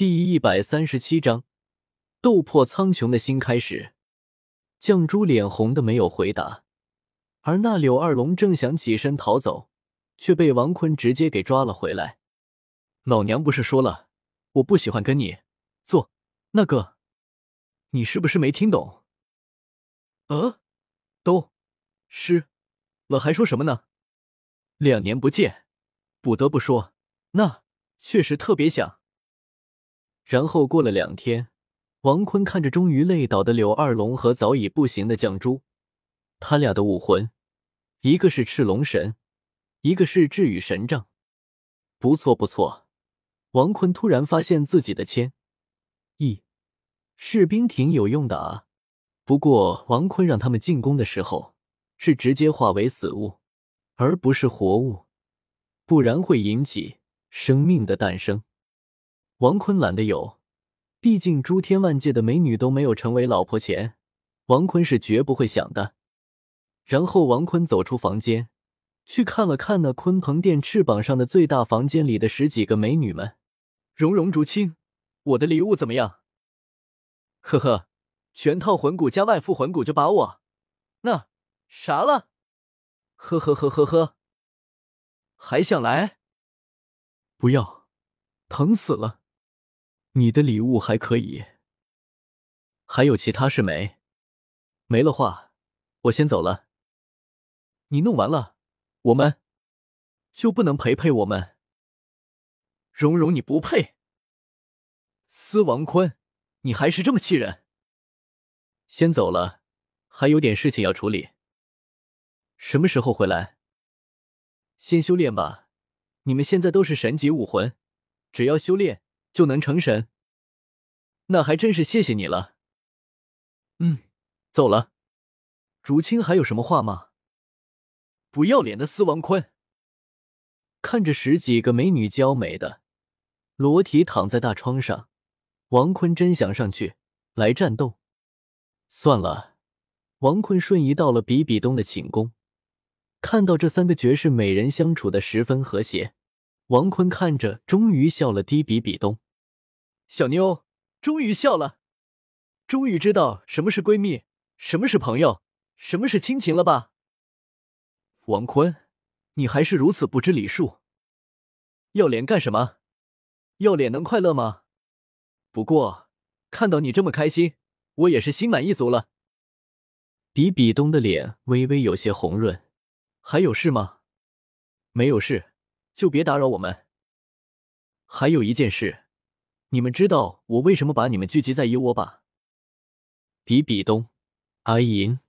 第一百三十七章斗破苍穹的新开始。绛珠脸红的没有回答，而那柳二龙正想起身逃走，却被王坤直接给抓了回来。老娘不是说了，我不喜欢跟你做那个，你是不是没听懂？呃，都是了，还说什么呢？两年不见，不得不说，那确实特别想。然后过了两天，王坤看着终于累倒的柳二龙和早已不行的绛珠，他俩的武魂，一个是赤龙神，一个是至羽神杖，不错不错。王坤突然发现自己的千翼士兵挺有用的啊，不过王坤让他们进攻的时候是直接化为死物，而不是活物，不然会引起生命的诞生。王坤懒得有，毕竟诸天万界的美女都没有成为老婆前，王坤是绝不会想的。然后王坤走出房间，去看了看那鲲鹏殿翅膀上的最大房间里的十几个美女们。蓉蓉、竹青，我的礼物怎么样？呵呵，全套魂骨加外附魂骨就把我那啥了。呵呵呵呵呵，还想来？不要，疼死了。你的礼物还可以，还有其他事没？没了话，我先走了。你弄完了，我们就不能陪陪我们？蓉蓉，你不配。司王坤，你还是这么气人。先走了，还有点事情要处理。什么时候回来？先修炼吧。你们现在都是神级武魂，只要修炼。就能成神，那还真是谢谢你了。嗯，走了。竹青还有什么话吗？不要脸的司王坤，看着十几个美女娇美的裸体躺在大窗上，王坤真想上去来战斗。算了，王坤瞬移到了比比东的寝宫，看到这三个绝世美人相处的十分和谐。王坤看着，终于笑了。低比比东，小妞终于笑了，终于知道什么是闺蜜，什么是朋友，什么是亲情了吧？王坤，你还是如此不知礼数。要脸干什么？要脸能快乐吗？不过看到你这么开心，我也是心满意足了。比比东的脸微微有些红润。还有事吗？没有事。就别打扰我们。还有一件事，你们知道我为什么把你们聚集在一窝吧？比比东、阿银、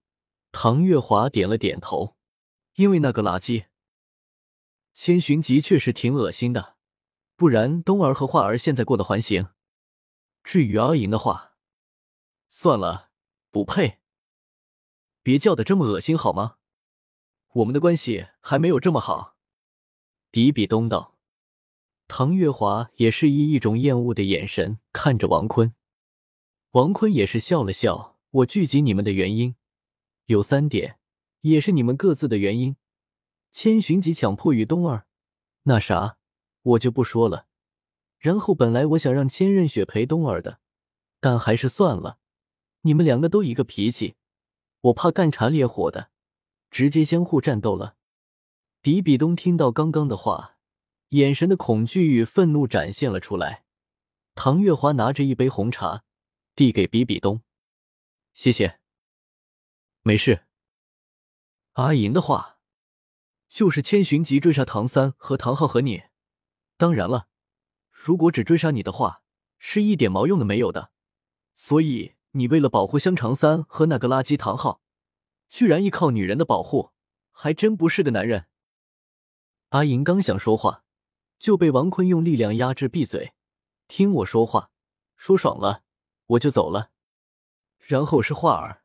唐月华点了点头。因为那个垃圾千寻疾确实挺恶心的，不然冬儿和画儿现在过得还行。至于阿银的话，算了，不配。别叫的这么恶心好吗？我们的关系还没有这么好。比比东道，唐月华也是以一种厌恶的眼神看着王坤。王坤也是笑了笑。我聚集你们的原因有三点，也是你们各自的原因。千寻疾强迫与冬儿，那啥，我就不说了。然后本来我想让千仞雪陪冬儿的，但还是算了。你们两个都一个脾气，我怕干柴烈火的，直接相互战斗了。比比东听到刚刚的话，眼神的恐惧与愤怒展现了出来。唐月华拿着一杯红茶，递给比比东：“谢谢。”“没事。”阿银的话，就是千寻疾追杀唐三和唐昊和你。当然了，如果只追杀你的话，是一点毛用都没有的。所以你为了保护香肠三和那个垃圾唐昊，居然依靠女人的保护，还真不是个男人。阿银刚想说话，就被王坤用力量压制闭嘴。听我说话，说爽了我就走了。然后是画儿，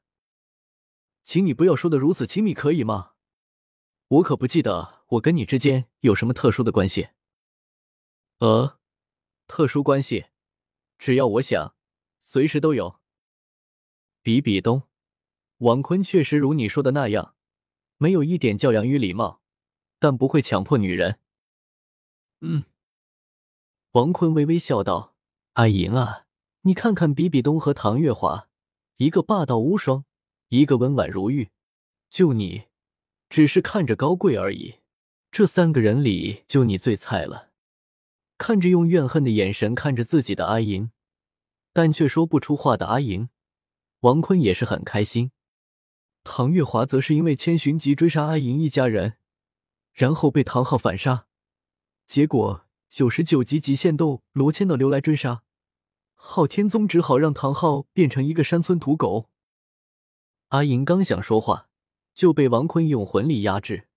请你不要说的如此亲密，可以吗？我可不记得我跟你之间有什么特殊的关系。呃，特殊关系，只要我想，随时都有。比比东，王坤确实如你说的那样，没有一点教养与礼貌。但不会强迫女人。嗯，王坤微微笑道：“阿银啊，你看看比比东和唐月华，一个霸道无双，一个温婉如玉，就你，只是看着高贵而已。这三个人里，就你最菜了。看着用怨恨的眼神看着自己的阿银，但却说不出话的阿银，王坤也是很开心。唐月华则是因为千寻疾追杀阿银一家人，然后被唐昊反杀，结果九十九级极限斗罗千道流来追杀。昊天宗只好让唐昊变成一个山村土狗。阿银刚想说话，就被王坤用魂力压制。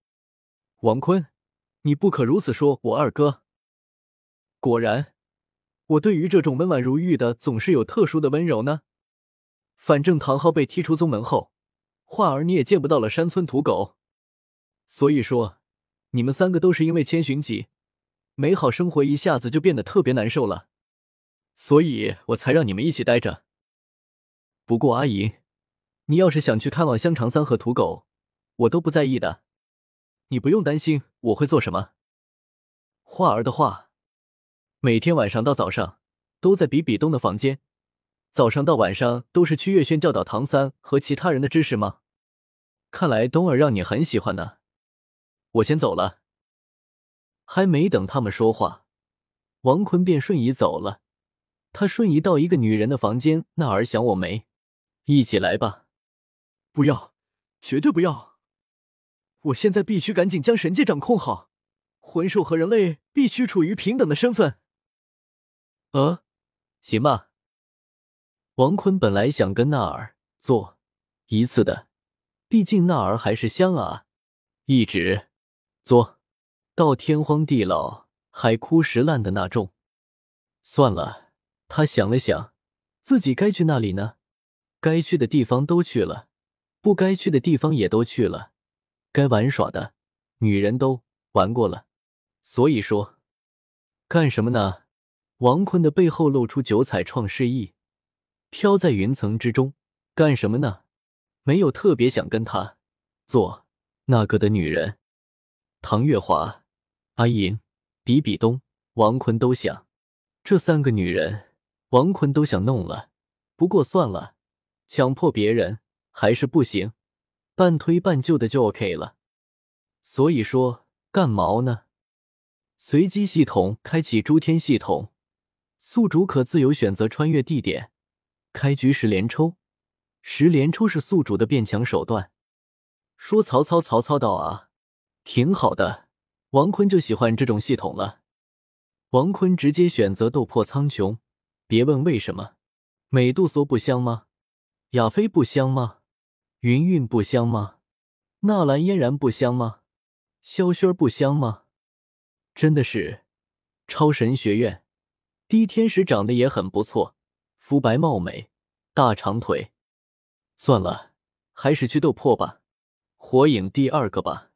王坤，你不可如此说我二哥。果然，我对于这种温婉如玉的，总是有特殊的温柔呢。反正唐昊被踢出宗门后，画儿你也见不到了山村土狗。所以说，你们三个都是因为千寻疾，美好生活一下子就变得特别难受了。所以我才让你们一起待着。不过阿姨，你要是想去看望香肠三和土狗，我都不在意的。你不用担心我会做什么。画儿的话，每天晚上到早上都在比比东的房间，早上到晚上都是去月轩教导唐三和其他人的知识吗？看来东儿让你很喜欢呢。我先走了。还没等他们说话，王坤便瞬移走了。他瞬移到一个女人的房间，那儿想我没？一起来吧！不要，绝对不要！我现在必须赶紧将神界掌控好，魂兽和人类必须处于平等的身份。呃，行吧。王坤本来想跟那儿做一次的，毕竟那儿还是香啊，一直做到天荒地老、海枯石烂的那种。算了。他想了想，自己该去那里呢？该去的地方都去了，不该去的地方也都去了，该玩耍的女人都玩过了，所以说，干什么呢？王坤的背后露出九彩创世意，飘在云层之中。干什么呢？没有特别想跟他做那个的女人。唐月华、阿银、比比东、王坤都想，这三个女人。王坤都想弄了，不过算了，强迫别人还是不行，半推半就的就 OK 了。所以说干毛呢？随机系统开启诸天系统，宿主可自由选择穿越地点。开局十连抽，十连抽是宿主的变强手段。说曹操，曹操到啊，挺好的。王坤就喜欢这种系统了。王坤直接选择斗破苍穹。别问为什么，美杜莎不香吗？亚菲不香吗？云韵不香吗？纳兰嫣然不香吗？萧薰儿不香吗？真的是超神学院，低天使长得也很不错，肤白貌美，大长腿。算了，还是去斗破吧，火影第二个吧。